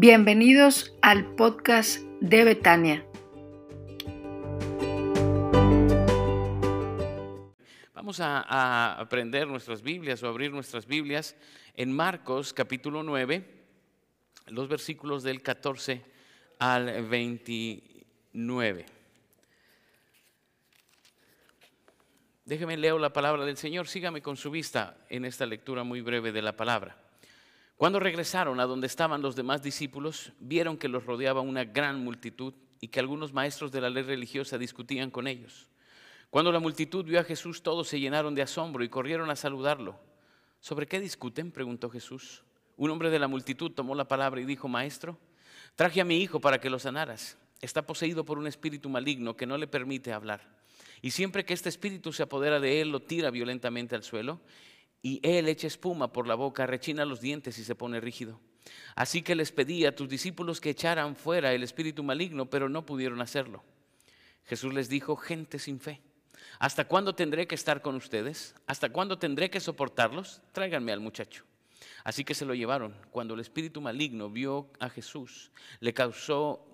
Bienvenidos al podcast de Betania. Vamos a, aprender nuestras Biblias o abrir nuestras Biblias en Marcos capítulo 9, los versículos del 14 al 29. Déjeme leo la palabra del Señor, sígame con su vista en esta lectura muy breve de la palabra. Cuando regresaron a donde estaban los demás discípulos, vieron que los rodeaba una gran multitud y que algunos maestros de la ley religiosa discutían con ellos. Cuando la multitud vio a Jesús, todos se llenaron de asombro y corrieron a saludarlo. ¿Sobre qué discuten? preguntó Jesús. Un hombre de la multitud tomó la palabra y dijo, Maestro, traje a mi hijo para que lo sanaras. Está poseído por un espíritu maligno que no le permite hablar. Y siempre que este espíritu se apodera de él, lo tira violentamente al suelo y él echa espuma por la boca, rechina los dientes y se pone rígido. Así que les pedí a tus discípulos que echaran fuera el espíritu maligno, pero no pudieron hacerlo. Jesús les dijo, gente sin fe, ¿hasta cuándo tendré que estar con ustedes? ¿Hasta cuándo tendré que soportarlos? Tráiganme al muchacho. Así que se lo llevaron. Cuando el espíritu maligno vio a Jesús, le causó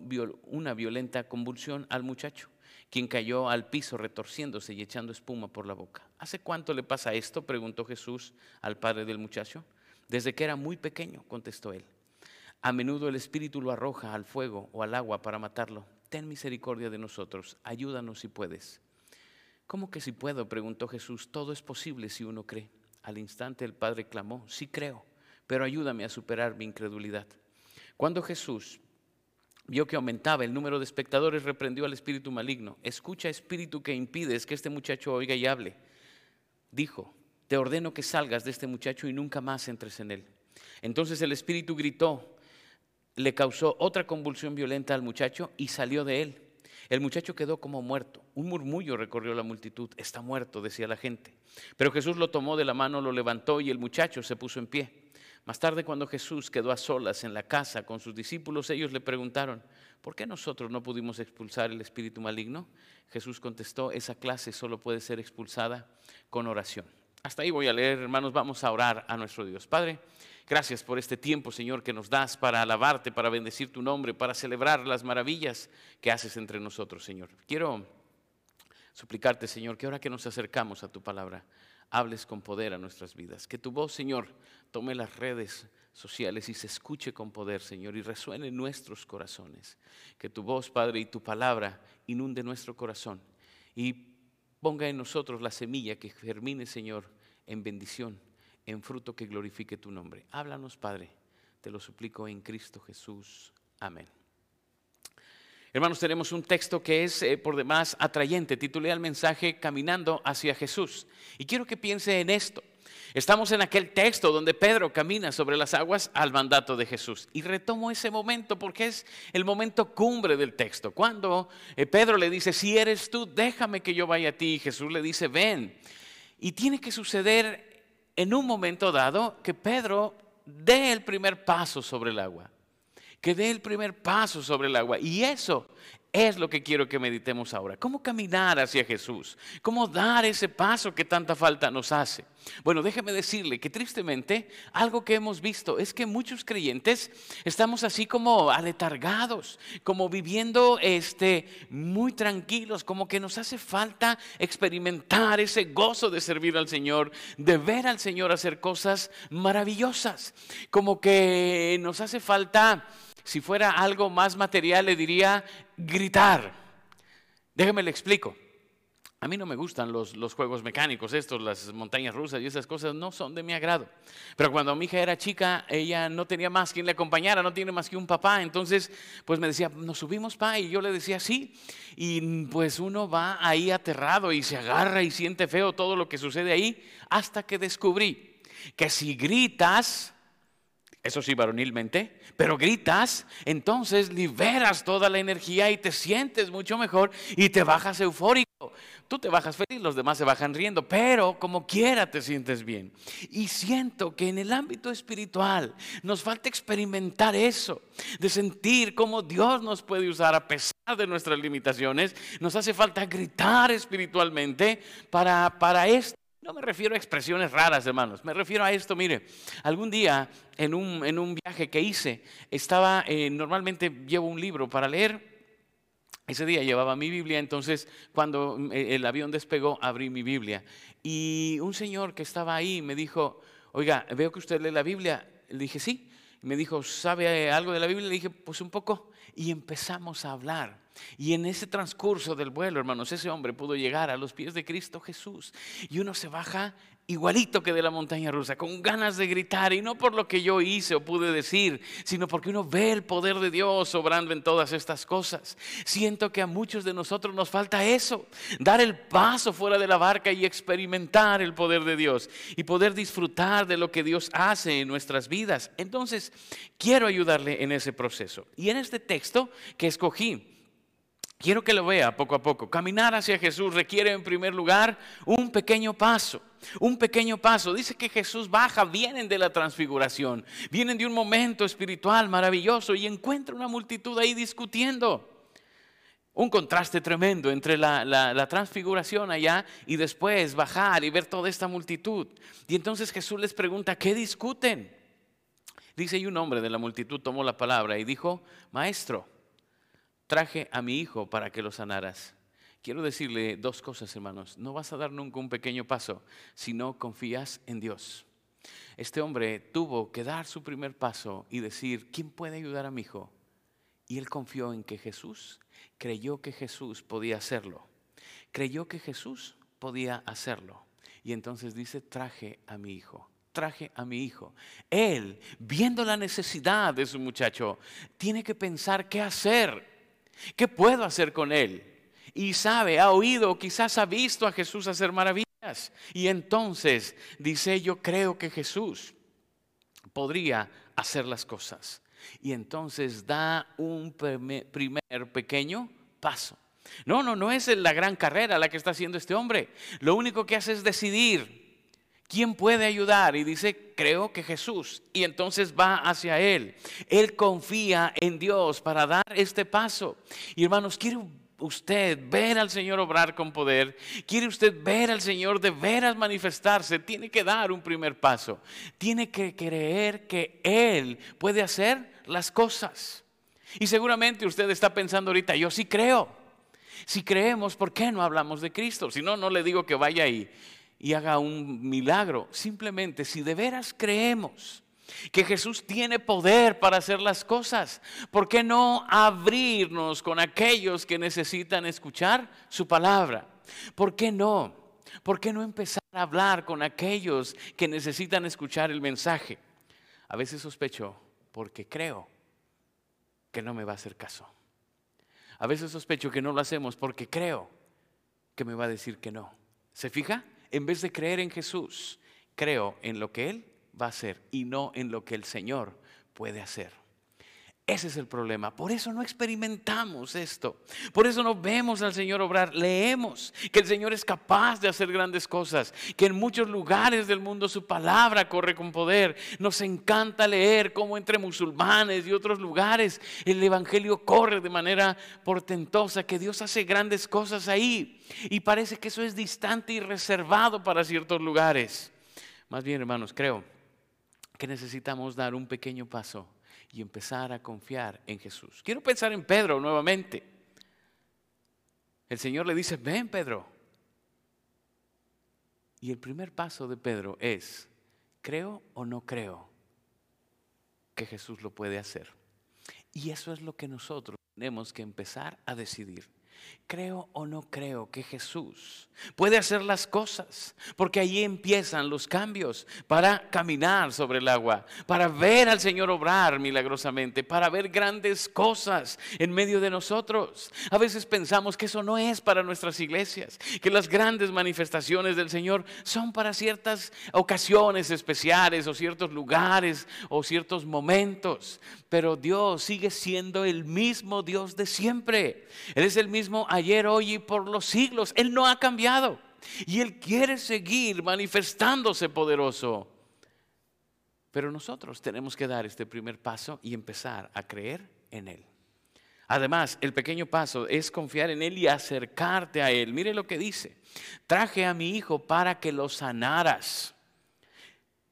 una violenta convulsión al muchacho quien cayó al piso retorciéndose y echando espuma por la boca. ¿Hace cuánto le pasa esto? preguntó Jesús al padre del muchacho. Desde que era muy pequeño, contestó él. A menudo el Espíritu lo arroja al fuego o al agua para matarlo. Ten misericordia de nosotros, ayúdanos si puedes. ¿Cómo que si puedo? preguntó Jesús. Todo es posible si uno cree. Al instante el padre clamó, sí creo, pero ayúdame a superar mi incredulidad. Cuando Jesús vio que aumentaba el número de espectadores, reprendió al espíritu maligno. Escucha, espíritu que impides que este muchacho oiga y hable. Dijo, te ordeno que salgas de este muchacho y nunca más entres en él. Entonces el espíritu gritó, le causó otra convulsión violenta al muchacho y salió de él. El muchacho quedó como muerto. Un murmullo recorrió la multitud. Está muerto, decía la gente. Pero Jesús lo tomó de la mano, lo levantó y el muchacho se puso en pie. Más tarde, cuando Jesús quedó a solas en la casa con sus discípulos, ellos le preguntaron, ¿por qué nosotros no pudimos expulsar el espíritu maligno? Jesús contestó, esa clase solo puede ser expulsada con oración. Hasta ahí voy a leer, hermanos, vamos a orar a nuestro Dios. Padre, gracias por este tiempo, Señor, que nos das para alabarte, para bendecir tu nombre, para celebrar las maravillas que haces entre nosotros, Señor. Quiero suplicarte, Señor, que ahora que nos acercamos a tu palabra, hables con poder a nuestras vidas. Que tu voz, Señor, tome las redes sociales y se escuche con poder, Señor, y resuene en nuestros corazones. Que tu voz, Padre, y tu palabra inunde nuestro corazón y ponga en nosotros la semilla que germine, Señor, en bendición, en fruto que glorifique tu nombre. Háblanos, Padre, te lo suplico en Cristo Jesús. Amén. Hermanos, tenemos un texto que es eh, por demás atrayente. Titulé al mensaje Caminando hacia Jesús. Y quiero que piense en esto. Estamos en aquel texto donde Pedro camina sobre las aguas al mandato de Jesús. Y retomo ese momento porque es el momento cumbre del texto. Cuando eh, Pedro le dice, si eres tú, déjame que yo vaya a ti. Y Jesús le dice, ven. Y tiene que suceder en un momento dado que Pedro dé el primer paso sobre el agua que dé el primer paso sobre el agua. Y eso es lo que quiero que meditemos ahora. ¿Cómo caminar hacia Jesús? ¿Cómo dar ese paso que tanta falta nos hace? Bueno, déjeme decirle que tristemente algo que hemos visto es que muchos creyentes estamos así como aletargados, como viviendo este muy tranquilos, como que nos hace falta experimentar ese gozo de servir al Señor, de ver al Señor hacer cosas maravillosas, como que nos hace falta si fuera algo más material, le diría gritar. Déjeme le explico. A mí no me gustan los, los, juegos mecánicos, estos, las montañas rusas y esas cosas no son de mi agrado. Pero cuando mi hija era chica, ella no tenía más quien le acompañara, no tiene más que un papá. Entonces, pues me decía, ¿nos subimos, pa? Y yo le decía, sí. Y pues uno va ahí aterrado y se agarra y siente feo todo lo que sucede ahí, hasta que descubrí que si gritas, eso sí, varonilmente, pero gritas, entonces liberas toda la energía y te sientes mucho mejor y te bajas eufórico. Tú te bajas feliz, los demás se bajan riendo, pero como quiera te sientes bien. Y siento que en el ámbito espiritual nos falta experimentar eso, de sentir cómo Dios nos puede usar a pesar de nuestras limitaciones. Nos hace falta gritar espiritualmente para, para esto No me refiero a expresiones raras, hermanos. Me refiero a esto, mire, algún día en un, en un viaje que hice, estaba, eh, normalmente llevo un libro para leer. Ese día llevaba mi Biblia, entonces cuando eh, el avión despegó, abrí mi Biblia. Y un señor que estaba ahí me dijo, oiga, veo que usted lee la Biblia. Le dije, sí. Me dijo, ¿sabe algo de la Biblia? Le dije, pues un poco. Y empezamos a hablar. Y en ese transcurso del vuelo, hermanos, ese hombre pudo llegar a los pies de Cristo Jesús. Y uno se baja igualito que de la montaña rusa, con ganas de gritar, y no por lo que yo hice o pude decir, sino porque uno ve el poder de Dios obrando en todas estas cosas. Siento que a muchos de nosotros nos falta eso, dar el paso fuera de la barca y experimentar el poder de Dios y poder disfrutar de lo que Dios hace en nuestras vidas. Entonces, quiero ayudarle en ese proceso. Y en este texto que escogí, Quiero que lo vea poco a poco. Caminar hacia Jesús requiere en primer lugar un pequeño paso. Un pequeño paso. Dice que Jesús baja, vienen de la transfiguración, vienen de un momento espiritual maravilloso y encuentra una multitud ahí discutiendo. Un contraste tremendo entre la, transfiguración allá y después bajar y ver toda esta multitud. Y entonces Jesús les pregunta, ¿qué discuten? Dice, y un hombre de la multitud tomó la palabra y dijo, Maestro, traje a mi hijo para que lo sanaras. Quiero decirle dos cosas, hermanos. No vas a dar nunca un pequeño paso si no confías en Dios. Este hombre tuvo que dar su primer paso y decir, ¿quién puede ayudar a mi hijo? Y él confió en que Jesús, creyó que Jesús podía hacerlo. Creyó que Jesús podía hacerlo. Y entonces dice, traje a mi hijo traje a mi hijo. Él, viendo la necesidad de su muchacho, tiene que pensar qué hacer. ¿Qué puedo hacer con él? Y sabe, ha oído, quizás ha visto a Jesús hacer maravillas. Y entonces dice, yo creo que Jesús podría hacer las cosas. Y entonces da un primer pequeño paso. No, no, no es la gran carrera la que está haciendo este hombre. Lo único que hace es decidir ¿Quién puede ayudar? Y dice, creo que Jesús. Y entonces va hacia Él. Él confía en Dios para dar este paso. Y hermanos, quiere usted ver al Señor obrar con poder, quiere usted ver al Señor de veras manifestarse, tiene que dar un primer paso. Tiene que creer que Él puede hacer las cosas. Y seguramente usted está pensando ahorita, yo sí creo. Si creemos, ¿por qué no hablamos de Cristo? Si no, no le digo que vaya ahí y haga un milagro. Simplemente si de veras creemos que Jesús tiene poder para hacer las cosas, ¿por qué no abrirnos con aquellos que necesitan escuchar su palabra? ¿Por qué no? ¿Por qué no empezar a hablar con aquellos que necesitan escuchar el mensaje? A veces sospecho porque creo que no me va a hacer caso. A veces sospecho que no lo hacemos porque creo que me va a decir que no. ¿Se fija? En vez de creer en Jesús, creo en lo que Él va a hacer y no en lo que el Señor puede hacer. Ese es el problema. Por eso no experimentamos esto. Por eso no vemos al Señor obrar. Leemos que el Señor es capaz de hacer grandes cosas. Que en muchos lugares del mundo su palabra corre con poder. Nos encanta leer cómo entre musulmanes y otros lugares el Evangelio corre de manera portentosa. Que Dios hace grandes cosas ahí. Y parece que eso es distante y reservado para ciertos lugares. Más bien, hermanos, creo que necesitamos dar un pequeño paso y empezar a confiar en Jesús. Quiero pensar en Pedro nuevamente. El Señor le dice, ven Pedro. Y el primer paso de Pedro es, ¿creo o no creo que Jesús lo puede hacer? Y eso es lo que nosotros tenemos que empezar a decidir. ¿Creo o no creo que Jesús puede hacer las cosas? Porque allí empiezan los cambios para caminar sobre el agua, para ver al Señor obrar milagrosamente, para ver grandes cosas en medio de nosotros. A veces pensamos que eso no es para nuestras iglesias, que las grandes manifestaciones del Señor son para ciertas ocasiones especiales o ciertos lugares o ciertos momentos. Pero Dios sigue siendo el mismo Dios de siempre. Él es el ayer, hoy y por los siglos. Él no ha cambiado. Y Él quiere seguir manifestándose poderoso. Pero nosotros tenemos que dar este primer paso y empezar a creer en Él. Además, el pequeño paso es confiar en Él y acercarte a Él. Mire lo que dice. Traje a mi hijo para que lo sanaras.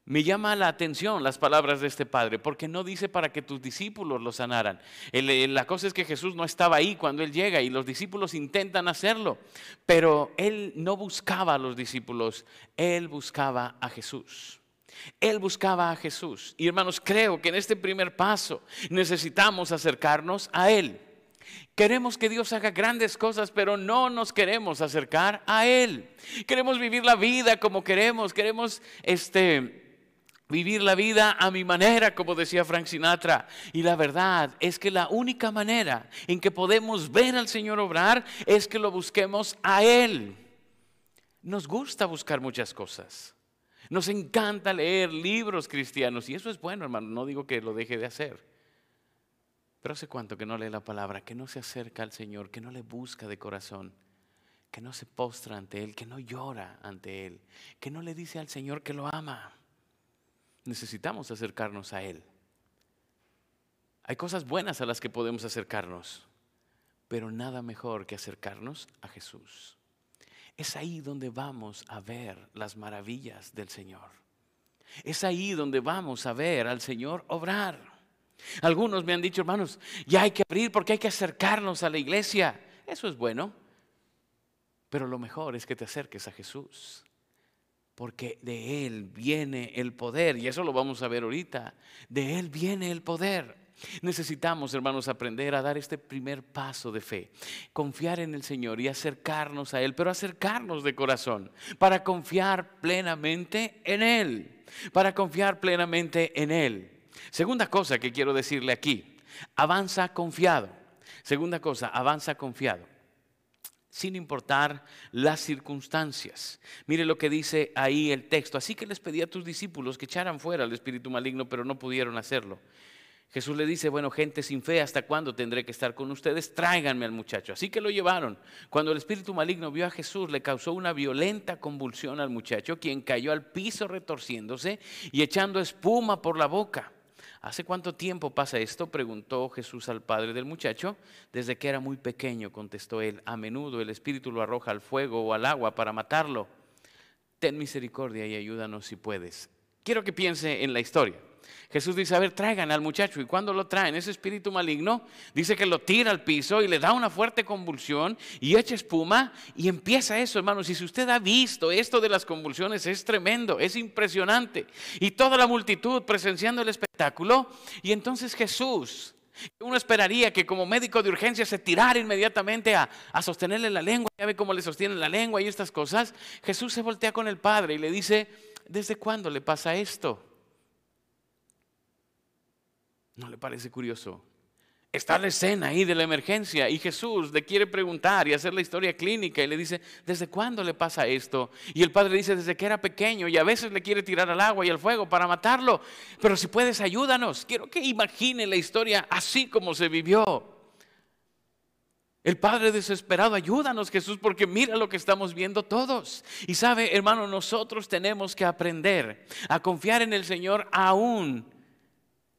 Me llama la atención las palabras de este padre, porque no dice para que tus discípulos lo sanaran. la cosa es que Jesús no estaba ahí cuando él llega y los discípulos intentan hacerlo, pero él no buscaba a los discípulos, él buscaba a Jesús. Él buscaba a Jesús. Y hermanos, creo que en este primer paso necesitamos acercarnos a Él. Queremos que Dios haga grandes cosas, pero no nos queremos acercar a Él. Queremos vivir la vida como queremos, queremos este vivir la vida a mi manera, como decía Frank Sinatra. Y la verdad es que la única manera en que podemos ver al Señor obrar es que lo busquemos a Él. Nos gusta buscar muchas cosas. Nos encanta leer libros cristianos y eso es bueno, hermano. No digo que lo deje de hacer. Pero hace cuánto que no lee la palabra, que no se acerca al Señor, que no le busca de corazón, que no se postra ante Él, que no llora ante Él, que no le dice al Señor que lo ama necesitamos acercarnos a Él. Hay cosas buenas a las que podemos acercarnos, pero nada mejor que acercarnos a Jesús. Es ahí donde vamos a ver las maravillas del Señor. Es ahí donde vamos a ver al Señor obrar. Algunos me han dicho, hermanos, ya hay que abrir porque hay que acercarnos a la iglesia. Eso es bueno, pero lo mejor es que te acerques a Jesús porque de Él viene el poder, y eso lo vamos a ver ahorita, de Él viene el poder. Necesitamos, hermanos, aprender a dar este primer paso de fe, confiar en el Señor y acercarnos a Él, pero acercarnos de corazón, para confiar plenamente en Él, para confiar plenamente en Él. Segunda cosa que quiero decirle aquí, avanza confiado. Segunda cosa, avanza confiado sin importar las circunstancias. Mire lo que dice ahí el texto. Así que les pedí a tus discípulos que echaran fuera al espíritu maligno, pero no pudieron hacerlo. Jesús le dice, bueno, gente sin fe, ¿hasta cuándo tendré que estar con ustedes? Tráiganme al muchacho. Así que lo llevaron. Cuando el espíritu maligno vio a Jesús, le causó una violenta convulsión al muchacho, quien cayó al piso retorciéndose y echando espuma por la boca. ¿Hace cuánto tiempo pasa esto? preguntó Jesús al padre del muchacho. Desde que era muy pequeño, contestó él. A menudo el espíritu lo arroja al fuego o al agua para matarlo. Ten misericordia y ayúdanos si puedes. Quiero que piense en la historia. Jesús dice, a ver, traigan al muchacho. Y cuando lo traen, ese espíritu maligno dice que lo tira al piso y le da una fuerte convulsión y echa espuma y empieza eso, hermanos. Y si usted ha visto esto de las convulsiones, es tremendo, es impresionante. Y toda la multitud presenciando el espectáculo. Y entonces Jesús, uno esperaría que como médico de urgencia se tirara inmediatamente a, a, sostenerle la lengua, ya ve cómo le sostiene la lengua y estas cosas. Jesús se voltea con el Padre y le dice, ¿desde cuándo le pasa esto? ¿No le parece curioso? Está la escena ahí de la emergencia y Jesús le quiere preguntar y hacer la historia clínica y le dice, ¿desde cuándo le pasa esto? Y el padre dice, desde que era pequeño y a veces le quiere tirar al agua y al fuego para matarlo. Pero si puedes, ayúdanos. Quiero que imagine la historia así como se vivió. El padre desesperado, ayúdanos Jesús, porque mira lo que estamos viendo todos. Y sabe, hermano, nosotros tenemos que aprender a confiar en el Señor aún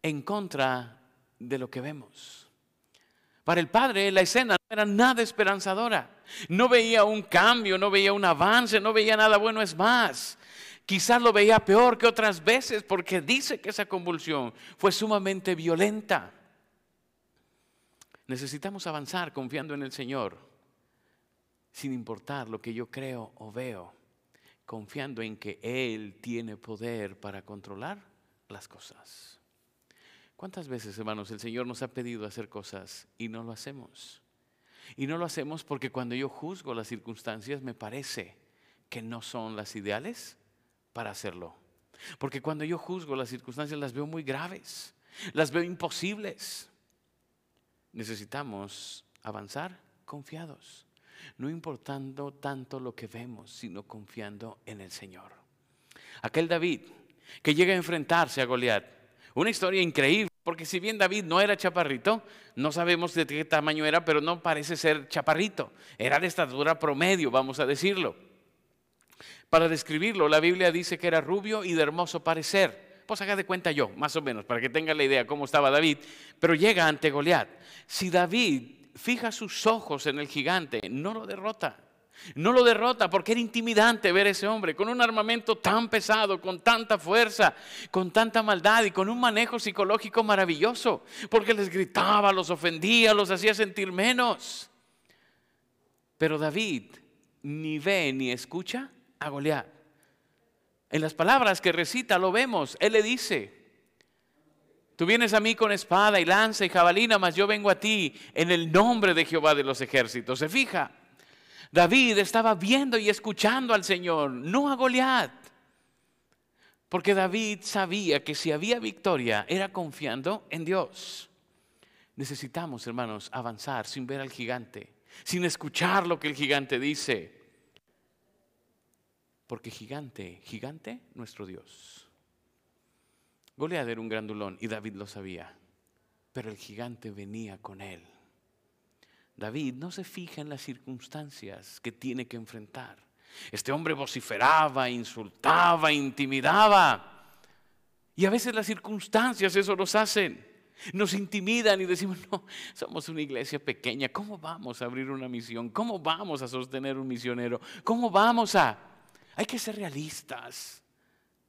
en contra de lo que vemos. Para el padre la escena no era nada esperanzadora. No veía un cambio, no veía un avance, no veía nada bueno. Es más, quizás lo veía peor que otras veces porque dice que esa convulsión fue sumamente violenta. Necesitamos avanzar confiando en el Señor, sin importar lo que yo creo o veo, confiando en que Él tiene poder para controlar las cosas. ¿Cuántas veces, hermanos, el Señor nos ha pedido hacer cosas y no lo hacemos? Y no lo hacemos porque cuando yo juzgo las circunstancias me parece que no son las ideales para hacerlo. Porque cuando yo juzgo las circunstancias las veo muy graves, las veo imposibles. Necesitamos avanzar confiados, no importando tanto lo que vemos, sino confiando en el Señor. Aquel David que llega a enfrentarse a Goliat, una historia increíble, porque si bien David no era chaparrito, no sabemos de qué tamaño era, pero no parece ser chaparrito. Era de estatura promedio, vamos a decirlo. Para describirlo, la Biblia dice que era rubio y de hermoso parecer. pues haga de cuenta yo, más o menos, para que tenga la idea cómo estaba David, pero llega ante Goliat. Si David fija sus ojos en el gigante, no lo derrota. No lo derrota porque era intimidante ver a ese hombre con un armamento tan pesado, con tanta fuerza, con tanta maldad y con un manejo psicológico maravilloso, porque les gritaba, los ofendía, los hacía sentir menos. Pero David ni ve ni escucha a Goliat. En las palabras que recita lo vemos, él le dice, Tú vienes a mí con espada y lanza y jabalina, mas yo vengo a ti en el nombre de Jehová de los ejércitos. ¿Se fija? David estaba viendo y escuchando al Señor, no a Goliat. Porque David sabía que si había victoria era confiando en Dios. Necesitamos, hermanos, avanzar sin ver al gigante, sin escuchar lo que el gigante dice. Porque gigante, gigante, nuestro Dios. Goliat era un grandulón y David lo sabía, pero el gigante venía con él. David no se fija en las circunstancias que tiene que enfrentar. Este hombre vociferaba, insultaba, intimidaba. Y a veces las circunstancias eso nos hacen. Nos intimidan y decimos, no, somos una iglesia pequeña. ¿Cómo vamos a abrir una misión? ¿Cómo vamos a sostener un misionero? ¿Cómo vamos a...? Hay que ser realistas.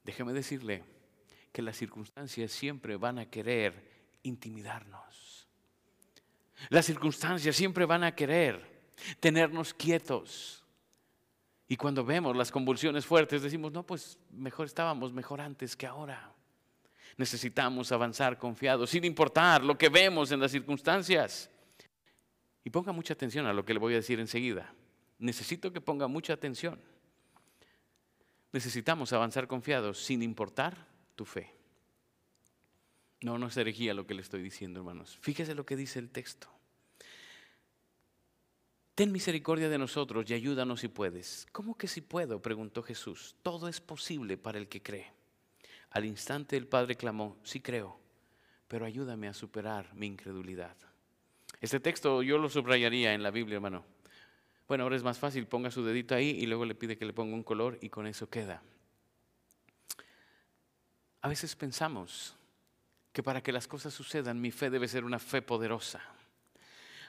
Déjeme decirle, que las circunstancias siempre van a querer intimidarnos. Las circunstancias siempre van a querer tenernos quietos. Y cuando vemos las convulsiones fuertes decimos, no, pues mejor estábamos mejor antes que ahora. Necesitamos avanzar confiados, sin importar lo que vemos en las circunstancias. Y ponga mucha atención a lo que le voy a decir enseguida. Necesito que ponga mucha atención. Necesitamos avanzar confiados sin importar tu fe. No, no es herejía lo que le estoy diciendo, hermanos. Fíjese lo que dice el texto. Ten misericordia de nosotros y ayúdanos si puedes. ¿Cómo que si puedo? preguntó Jesús. Todo es posible para el que cree. Al instante el Padre clamó, sí creo, pero ayúdame a superar mi incredulidad. Este texto yo lo subrayaría en la Biblia, hermano. Bueno, ahora es más fácil, ponga su dedito ahí y luego le pide que le ponga un color y con eso queda. A veces pensamos que para que las cosas sucedan mi fe debe ser una fe poderosa.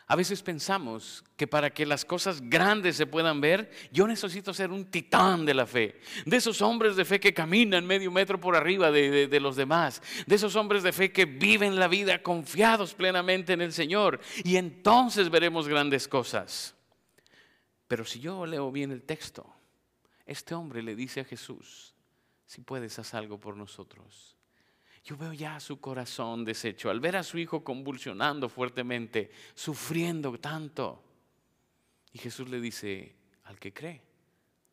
A veces pensamos que para que las cosas grandes se puedan ver, yo necesito ser un titán de la fe. De esos hombres de fe que caminan medio metro por arriba de, de, los demás. De esos hombres de fe que viven la vida confiados plenamente en el Señor. Y entonces veremos grandes cosas. Pero si yo leo bien el texto, este hombre le dice a Jesús, si puedes, haz algo por nosotros. Yo veo ya su corazón deshecho al ver a su hijo convulsionando fuertemente, sufriendo tanto. Y Jesús le dice, al que cree,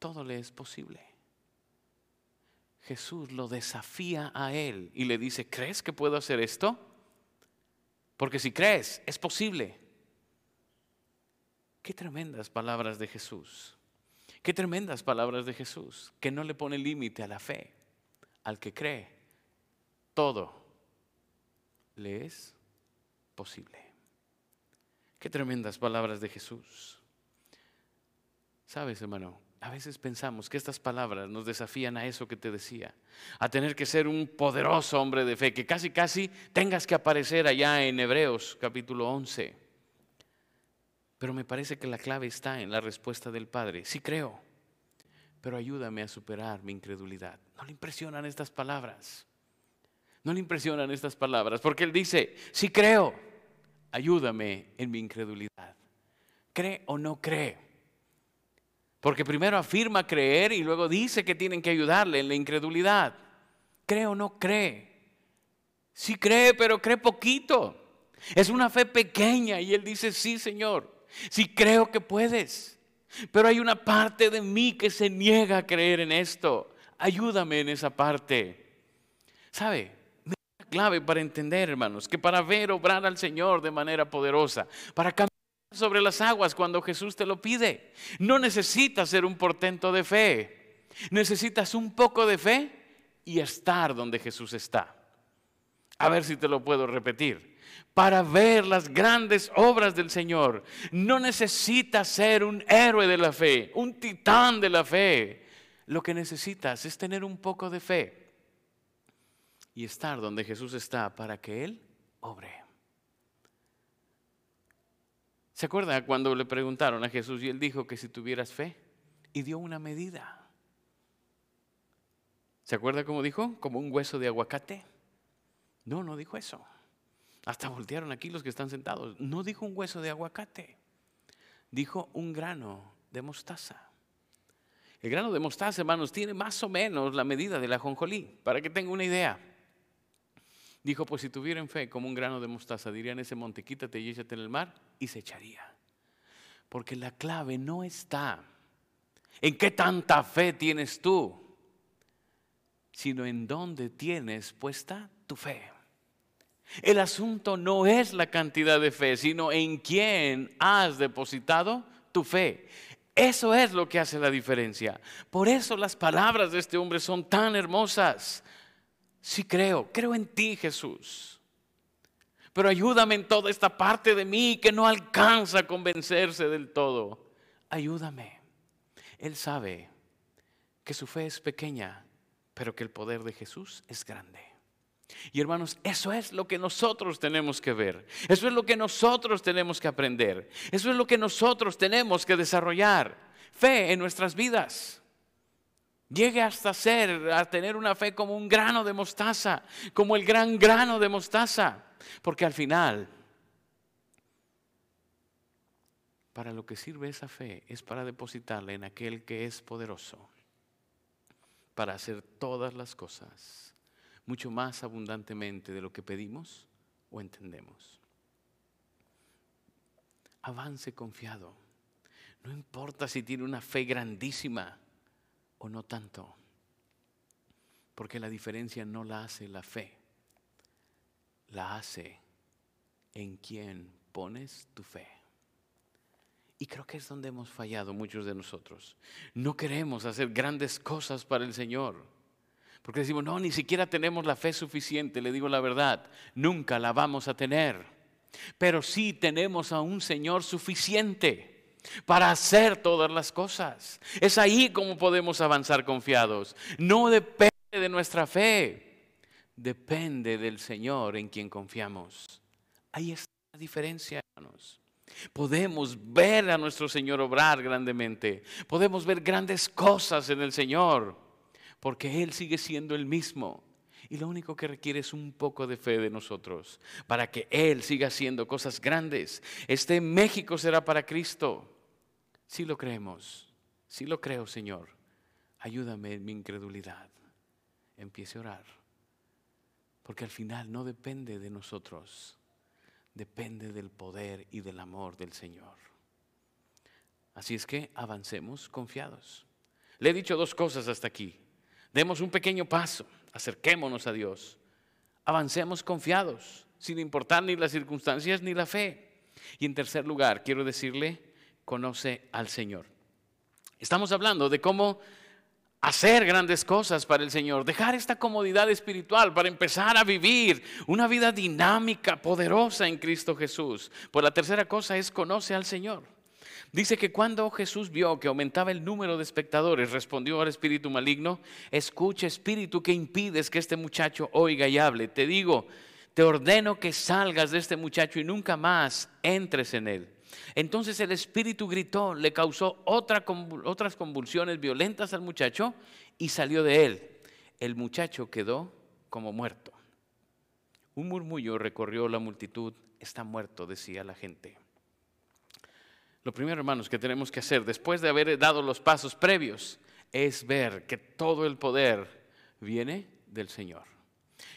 todo le es posible. Jesús lo desafía a él y le dice, ¿crees que puedo hacer esto? Porque si crees, es posible. Qué tremendas palabras de Jesús. Qué tremendas palabras de Jesús, que no le pone límite a la fe. Al que cree, todo le es posible. Qué tremendas palabras de Jesús. Sabes, hermano, a veces pensamos que estas palabras nos desafían a eso que te decía, a tener que ser un poderoso hombre de fe, que casi, casi tengas que aparecer allá en Hebreos capítulo 11. Pero me parece que la clave está en la respuesta del Padre. Sí creo, pero ayúdame a superar mi incredulidad. ¿No le impresionan estas palabras? No le impresionan estas palabras, porque Él dice, sí creo, ayúdame en mi incredulidad. ¿Cree o no cree? Porque primero afirma creer y luego dice que tienen que ayudarle en la incredulidad. ¿Cree o no cree? Sí cree, pero cree poquito. Es una fe pequeña y él dice, sí, Señor, si creo que puedes. Pero hay una parte de mí que se niega a creer en esto. Ayúdame en esa parte. ¿Sabe? La clave para entender, hermanos, que para ver obrar al Señor de manera poderosa, para caminar sobre las aguas cuando Jesús te lo pide, no necesitas ser un portento de fe. Necesitas un poco de fe y estar donde Jesús está. A ver si te lo puedo repetir para ver las grandes obras del Señor. No necesitas ser un héroe de la fe, un titán de la fe. Lo que necesitas es tener un poco de fe. Y estar donde Jesús está para que Él obre. ¿Se acuerda cuando le preguntaron a Jesús y Él dijo que si tuvieras fe y dio una medida? ¿Se acuerda cómo dijo? Como un hueso de aguacate. No, no dijo eso. Hasta voltearon aquí los que están sentados. No dijo un hueso de aguacate. Dijo un grano de mostaza. El grano de mostaza, hermanos, tiene más o menos la medida de la jonjolí, para que tenga una idea. Dijo, pues si tuvieran fe como un grano de mostaza, dirían ese monte, quítate y échate en el mar, y se echaría. Porque la clave no está en qué tanta fe tienes tú, sino en dónde tienes puesta tu fe. El asunto no es la cantidad de fe, sino en quién has depositado tu fe. Eso es lo que hace la diferencia. Por eso las palabras de este hombre son tan hermosas. Sí creo, creo en ti Jesús. Pero ayúdame en toda esta parte de mí que no alcanza a convencerse del todo. Ayúdame. Él sabe que su fe es pequeña, pero que el poder de Jesús es grande. Y hermanos, eso es lo que nosotros tenemos que ver. Eso es lo que nosotros tenemos que aprender. Eso es lo que nosotros tenemos que desarrollar. Fe en nuestras vidas. Llegue hasta ser, a tener una fe como un grano de mostaza, como el gran grano de mostaza. Porque al final, para lo que sirve esa fe es para depositarla en aquel que es poderoso, para hacer todas las cosas mucho más abundantemente de lo que pedimos o entendemos. Avance confiado. No importa si tiene una fe grandísima o no tanto, porque la diferencia no la hace la fe, la hace en quien pones tu fe. Y creo que es donde hemos fallado muchos de nosotros. No queremos hacer grandes cosas para el Señor. Porque decimos, no, ni siquiera tenemos la fe suficiente, le digo la verdad, nunca la vamos a tener. Pero sí tenemos a un Señor suficiente para hacer todas las cosas. Es ahí como podemos avanzar confiados. No depende de nuestra fe, depende del Señor en quien confiamos. Ahí está la diferencia, hermanos. Podemos ver a nuestro Señor obrar grandemente. Podemos ver grandes cosas en el Señor porque Él sigue siendo el mismo. Y lo único que requiere es un poco de fe de nosotros para que Él siga haciendo cosas grandes. Este México será para Cristo. Si lo creemos, si lo creo, Señor, ayúdame en mi incredulidad. Empiece a orar. Porque al final no depende de nosotros, depende del poder y del amor del Señor. Así es que avancemos confiados. Le he dicho dos cosas hasta aquí. Demos un pequeño paso, acerquémonos a Dios, avancemos confiados, sin importar ni las circunstancias ni la fe. Y en tercer lugar, quiero decirle, conoce al Señor. Estamos hablando de cómo hacer grandes cosas para el Señor, dejar esta comodidad espiritual para empezar a vivir una vida dinámica, poderosa en Cristo Jesús. Pues la tercera cosa es conoce al Señor. Dice que cuando Jesús vio que aumentaba el número de espectadores, respondió al espíritu maligno, escucha espíritu que impides que este muchacho oiga y hable. Te digo, te ordeno que salgas de este muchacho y nunca más entres en él. Entonces el espíritu gritó, le causó otras convulsiones violentas al muchacho y salió de él. El muchacho quedó como muerto. Un murmullo recorrió la multitud, está muerto, decía la gente. Lo primero, hermanos, que tenemos que hacer después de haber dado los pasos previos es ver que todo el poder viene del Señor.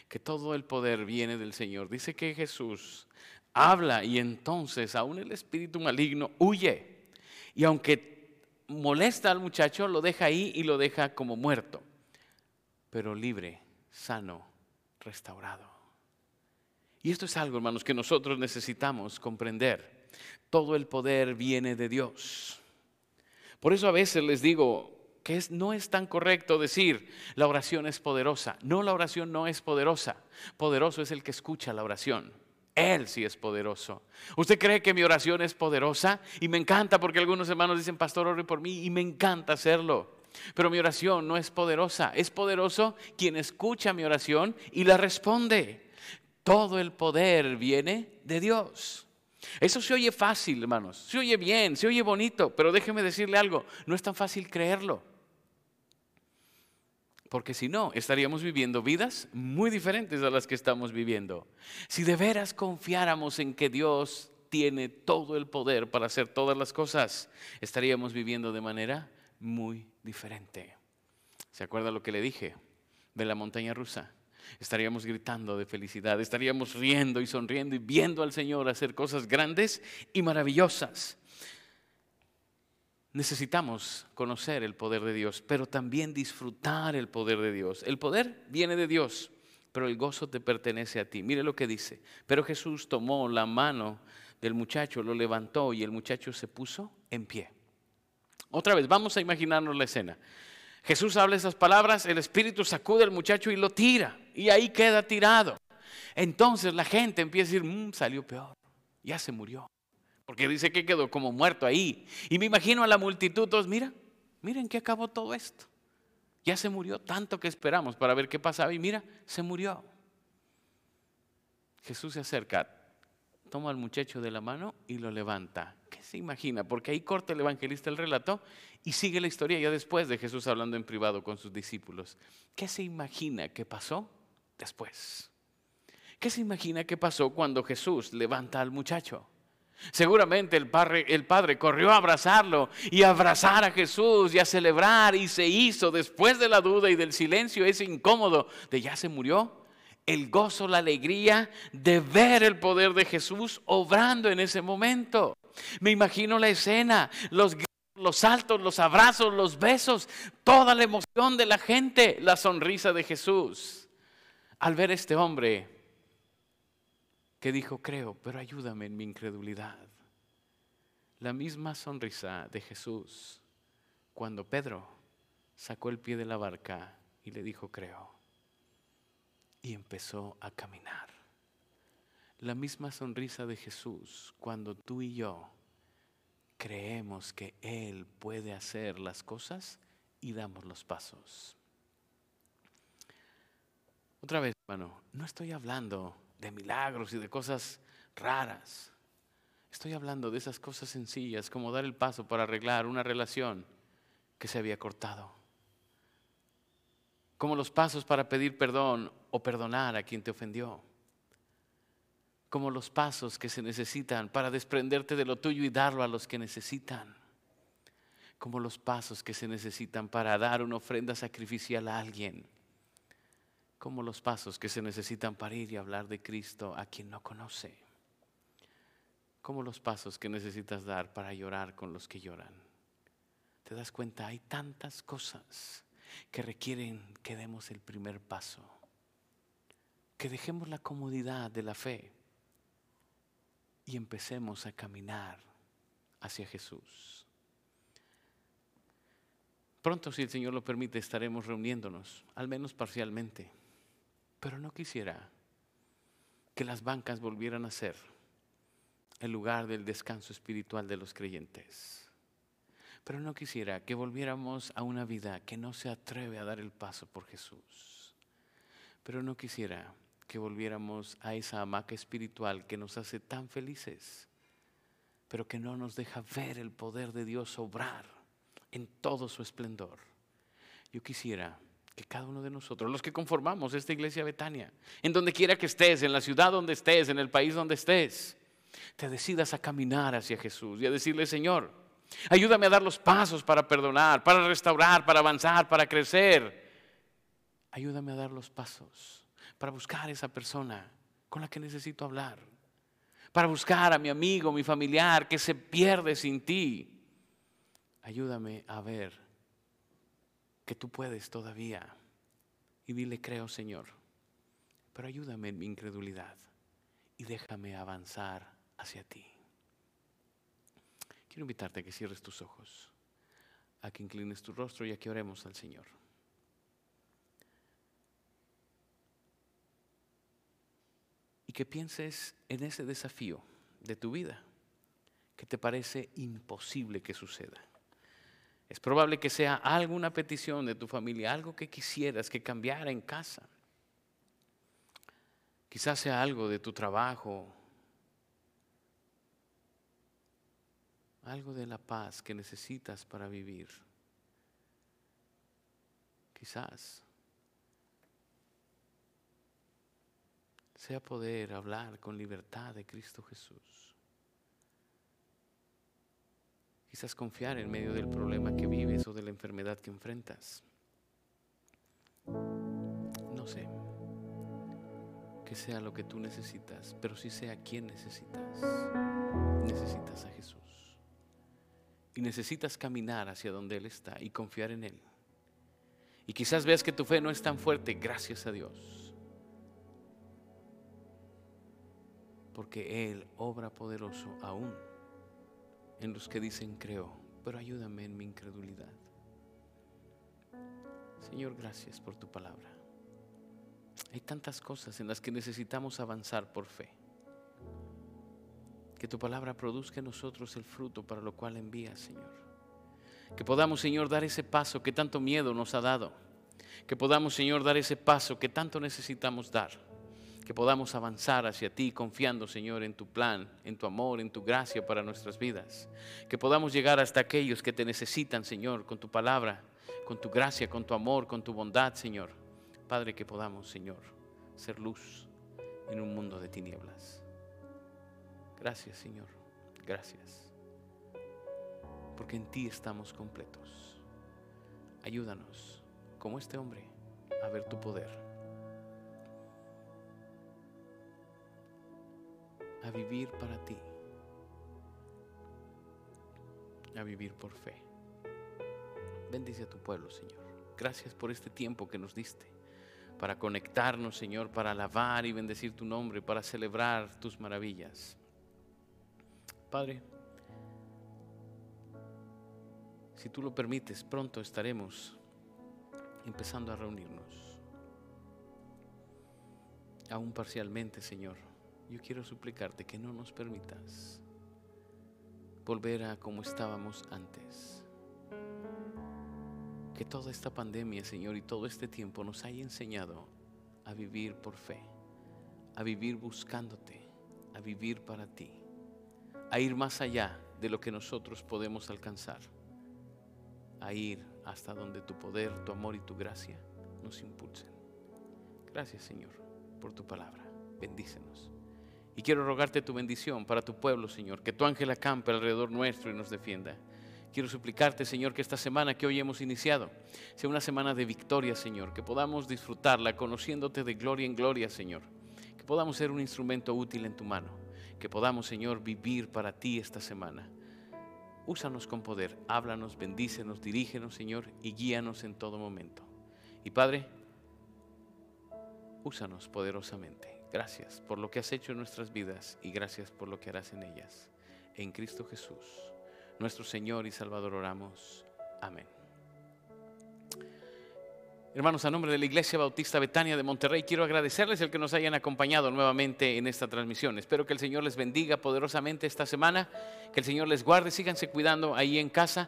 Que todo el poder viene del Señor. Dice que Jesús habla y entonces aún el espíritu maligno huye. Y aunque molesta al muchacho, lo deja ahí y lo deja como muerto, pero libre, sano, restaurado. Y esto es algo, hermanos, que nosotros necesitamos comprender todo el poder viene de Dios. Por eso a veces les digo que no es tan correcto decir la oración es poderosa. No, la oración no es poderosa. Poderoso es el que escucha la oración. Él sí es poderoso. ¿Usted cree que mi oración es poderosa? Y me encanta porque algunos hermanos dicen, pastor, ore por mí y me encanta hacerlo. Pero mi oración no es poderosa. Es poderoso quien escucha mi oración y la responde. Todo el poder viene de Dios. Eso se oye fácil, hermanos. Se oye bien, se oye bonito. Pero déjeme decirle algo. No es tan fácil creerlo. Porque si no, estaríamos viviendo vidas muy diferentes a las que estamos viviendo. Si de veras confiáramos en que Dios tiene todo el poder para hacer todas las cosas, estaríamos viviendo de manera muy diferente. ¿Se acuerda lo que le dije de la montaña rusa? Estaríamos gritando de felicidad, estaríamos riendo y sonriendo y viendo al Señor hacer cosas grandes y maravillosas. Necesitamos conocer el poder de Dios, pero también disfrutar el poder de Dios. El poder viene de Dios, pero el gozo te pertenece a ti. Mire lo que dice. Pero Jesús tomó la mano del muchacho, lo levantó y el muchacho se puso en pie. Otra vez, vamos a imaginarnos la escena. Jesús habla esas palabras, el Espíritu sacude al muchacho y lo tira, y ahí queda tirado. Entonces la gente empieza a decir, mm, salió peor, ya se murió, porque dice que quedó como muerto ahí. Y me imagino a la multitud, todos, mira, miren que acabó todo esto. Ya se murió tanto que esperamos para ver qué pasaba y mira, se murió. Jesús se acerca, toma al muchacho de la mano y lo levanta. ¿Qué se imagina? Porque ahí corta el evangelista el relato y sigue la historia ya después de Jesús hablando en privado con sus discípulos. ¿Qué se imagina que pasó después? ¿Qué se imagina que pasó cuando Jesús levanta al muchacho? Seguramente el padre, corrió a abrazarlo y a abrazar a Jesús y a celebrar y se hizo después de la duda y del silencio ese incómodo de ya se murió el gozo, la alegría de ver el poder de Jesús obrando en ese momento. Me imagino la escena, los los saltos, los abrazos, los besos, toda la emoción de la gente, la sonrisa de Jesús. Al ver este hombre que dijo, creo, pero ayúdame en mi incredulidad. La misma sonrisa de Jesús cuando Pedro sacó el pie de la barca y le dijo, creo y empezó a caminar. La misma sonrisa de Jesús cuando tú y yo creemos que Él puede hacer las cosas y damos los pasos. Otra vez, hermano, no estoy hablando de milagros y de cosas raras. Estoy hablando de esas cosas sencillas como dar el paso para arreglar una relación que se había cortado. Como los pasos para pedir perdón o perdonar a quien te ofendió, como los pasos que se necesitan para desprenderte de lo tuyo y darlo a los que necesitan, como los pasos que se necesitan para dar una ofrenda sacrificial a alguien, como los pasos que se necesitan para ir y hablar de Cristo a quien no conoce, como los pasos que necesitas dar para llorar con los que lloran. ¿Te das cuenta? Hay tantas cosas que requieren que demos el primer paso, que dejemos la comodidad de la fe y empecemos a caminar hacia Jesús. Pronto, si el Señor lo permite, estaremos reuniéndonos, al menos parcialmente, pero no quisiera que las bancas volvieran a ser el lugar del descanso espiritual de los creyentes. Pero no quisiera que volviéramos a una vida que no se atreve a dar el paso por Jesús. Pero no quisiera que volviéramos a esa hamaca espiritual que nos hace tan felices, pero que no nos deja ver el poder de Dios obrar en todo su esplendor. Yo quisiera que cada uno de nosotros, los que conformamos esta iglesia Betania, en donde quiera que estés, en la ciudad donde estés, en el país donde estés, te decidas a caminar hacia Jesús y a decirle, Señor, Ayúdame a dar los pasos para perdonar, para restaurar, para avanzar, para crecer. Ayúdame a dar los pasos para buscar a esa persona con la que necesito hablar. Para buscar a mi amigo, mi familiar que se pierde sin ti. Ayúdame a ver que tú puedes todavía. Y dile, creo Señor, pero ayúdame en mi incredulidad y déjame avanzar hacia ti. Quiero invitarte a que cierres tus ojos, a que inclines tu rostro y a que oremos al Señor. Y que pienses en ese desafío de tu vida que te parece imposible que suceda. Es probable que sea alguna petición de tu familia, algo que quisieras que cambiara en casa. Quizás sea algo de tu trabajo, algo de la paz que necesitas para vivir. Quizás sea poder hablar con libertad de Cristo Jesús. Quizás confiar en medio del problema que vives o de la enfermedad que enfrentas. No sé que sea lo que tú necesitas, pero sí sea quien necesitas. Necesitas a Jesús. Y necesitas caminar hacia donde Él está y confiar en Él. Y quizás veas que tu fe no es tan fuerte, gracias a Dios. Porque Él obra poderoso aún en los que dicen creo, pero ayúdame en mi incredulidad. Señor, gracias por tu palabra. Hay tantas cosas en las que necesitamos avanzar por fe. Que tu palabra produzca en nosotros el fruto para lo cual envías, Señor. Que podamos, Señor, dar ese paso que tanto miedo nos ha dado. Que podamos, Señor, dar ese paso que tanto necesitamos dar que podamos avanzar hacia ti confiando, Señor, en tu plan, en tu amor, en tu gracia para nuestras vidas. Que podamos llegar hasta aquellos que te necesitan, Señor, con tu palabra, con tu gracia, con tu amor, con tu bondad, Señor. Padre, que podamos, Señor, ser luz en un mundo de tinieblas. Gracias, Señor. Gracias. Porque en ti estamos completos. Ayúdanos, como este hombre, a ver tu poder a vivir para ti, a vivir por fe. Bendice a tu pueblo, Señor. Gracias por este tiempo que nos diste para conectarnos, Señor, para alabar y bendecir tu nombre, para celebrar tus maravillas. Padre, si tú lo permites, pronto estaremos empezando a reunirnos. Aún parcialmente, Señor yo quiero suplicarte que no nos permitas volver a como estábamos antes. Que toda esta pandemia, Señor, y todo este tiempo nos haya enseñado a vivir por fe, a vivir buscándote, a vivir para ti, a ir más allá de lo que nosotros podemos alcanzar, a ir hasta donde tu poder, tu amor y tu gracia nos impulsen. Gracias, Señor, por tu palabra. Bendícenos. Y quiero rogarte tu bendición para tu pueblo, Señor, que tu ángel acampe alrededor nuestro y nos defienda. Quiero suplicarte, Señor, que esta semana que hoy hemos iniciado sea una semana de victoria, Señor, que podamos disfrutarla conociéndote de gloria en gloria, Señor, que podamos ser un instrumento útil en tu mano, que podamos, Señor, vivir para ti esta semana. Úsanos con poder, háblanos, bendícenos, dirígenos, Señor, y guíanos en todo momento. Y Padre, úsanos poderosamente. Gracias por lo que has hecho en nuestras vidas y gracias por lo que harás en ellas. En Cristo Jesús, nuestro Señor y Salvador, oramos. Amén. Hermanos, a nombre de la Iglesia Bautista Betania de Monterrey, quiero agradecerles el que nos hayan acompañado nuevamente en esta transmisión. Espero que el Señor les bendiga poderosamente esta semana, que el Señor les guarde, síganse cuidando ahí en casa